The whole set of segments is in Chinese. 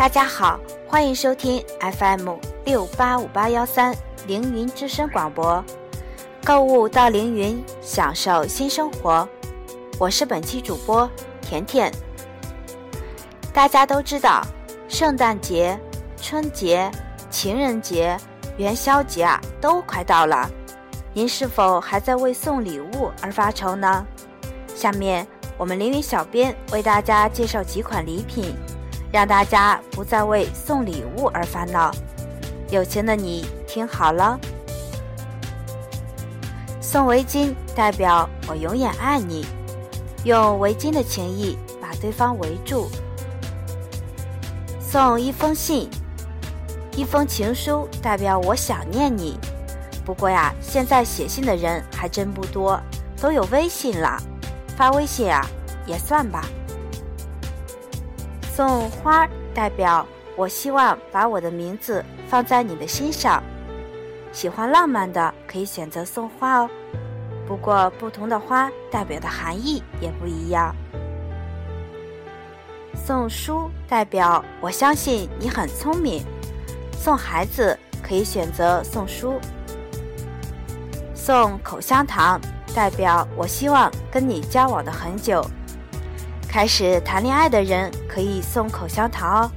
大家好，欢迎收听 FM 六八五八幺三凌云之声广播，购物到凌云，享受新生活。我是本期主播甜甜。大家都知道，圣诞节、春节、情人节、元宵节啊，都快到了。您是否还在为送礼物而发愁呢？下面我们凌云小编为大家介绍几款礼品。让大家不再为送礼物而烦恼。有钱的你听好了，送围巾代表我永远爱你，用围巾的情谊把对方围住。送一封信，一封情书代表我想念你。不过呀，现在写信的人还真不多，都有微信了，发微信啊也算吧。送花代表我希望把我的名字放在你的心上。喜欢浪漫的可以选择送花哦，不过不同的花代表的含义也不一样。送书代表我相信你很聪明。送孩子可以选择送书。送口香糖代表我希望跟你交往的很久。开始谈恋爱的人可以送口香糖哦。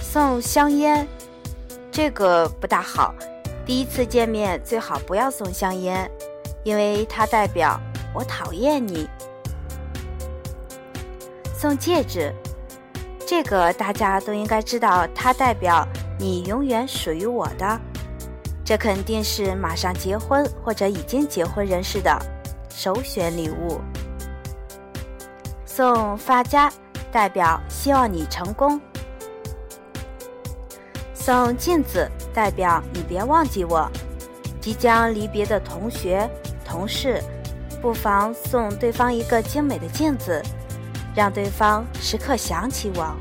送香烟，这个不大好。第一次见面最好不要送香烟，因为它代表我讨厌你。送戒指，这个大家都应该知道，它代表你永远属于我的。这肯定是马上结婚或者已经结婚人士的首选礼物。送发夹，代表希望你成功；送镜子，代表你别忘记我。即将离别的同学、同事，不妨送对方一个精美的镜子，让对方时刻想起我。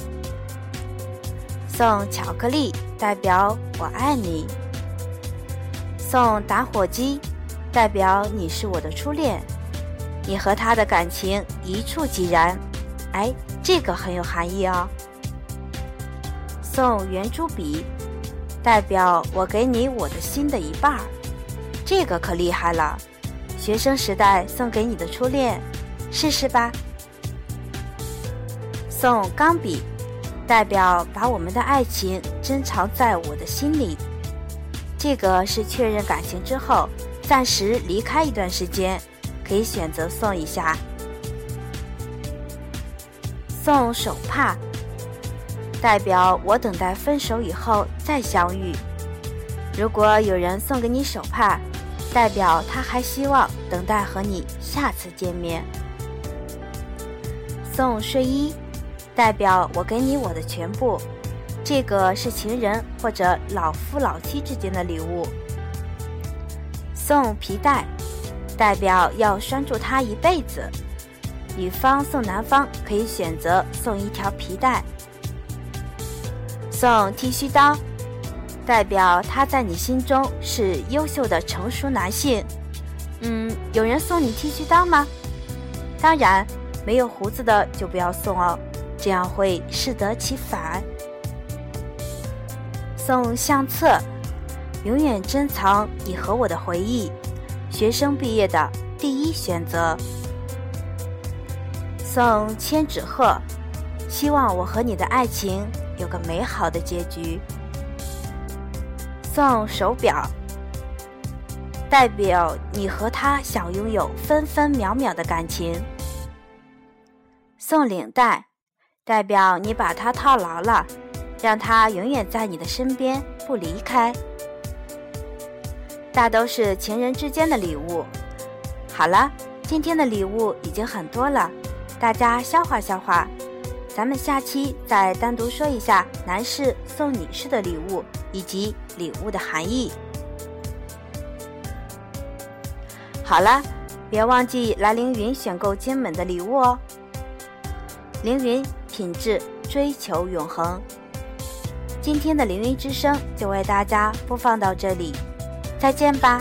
送巧克力，代表我爱你；送打火机，代表你是我的初恋。你和他的感情一触即燃，哎，这个很有含义哦。送圆珠笔，代表我给你我的心的一半儿，这个可厉害了。学生时代送给你的初恋，试试吧。送钢笔，代表把我们的爱情珍藏在我的心里，这个是确认感情之后，暂时离开一段时间。可以选择送一下，送手帕，代表我等待分手以后再相遇。如果有人送给你手帕，代表他还希望等待和你下次见面。送睡衣，代表我给你我的全部，这个是情人或者老夫老妻之间的礼物。送皮带。代表要拴住他一辈子，女方送男方可以选择送一条皮带，送剃须刀，代表他在你心中是优秀的成熟男性。嗯，有人送你剃须刀吗？当然，没有胡子的就不要送哦，这样会适得其反。送相册，永远珍藏你和我的回忆。学生毕业的第一选择，送千纸鹤，希望我和你的爱情有个美好的结局。送手表，代表你和他想拥有分分秒秒的感情。送领带，代表你把它套牢了，让它永远在你的身边不离开。大都是情人之间的礼物。好了，今天的礼物已经很多了，大家消化消化。咱们下期再单独说一下男士送女士的礼物以及礼物的含义。好了，别忘记来凌云选购精美的礼物哦。凌云品质追求永恒。今天的凌云之声就为大家播放到这里。再见吧。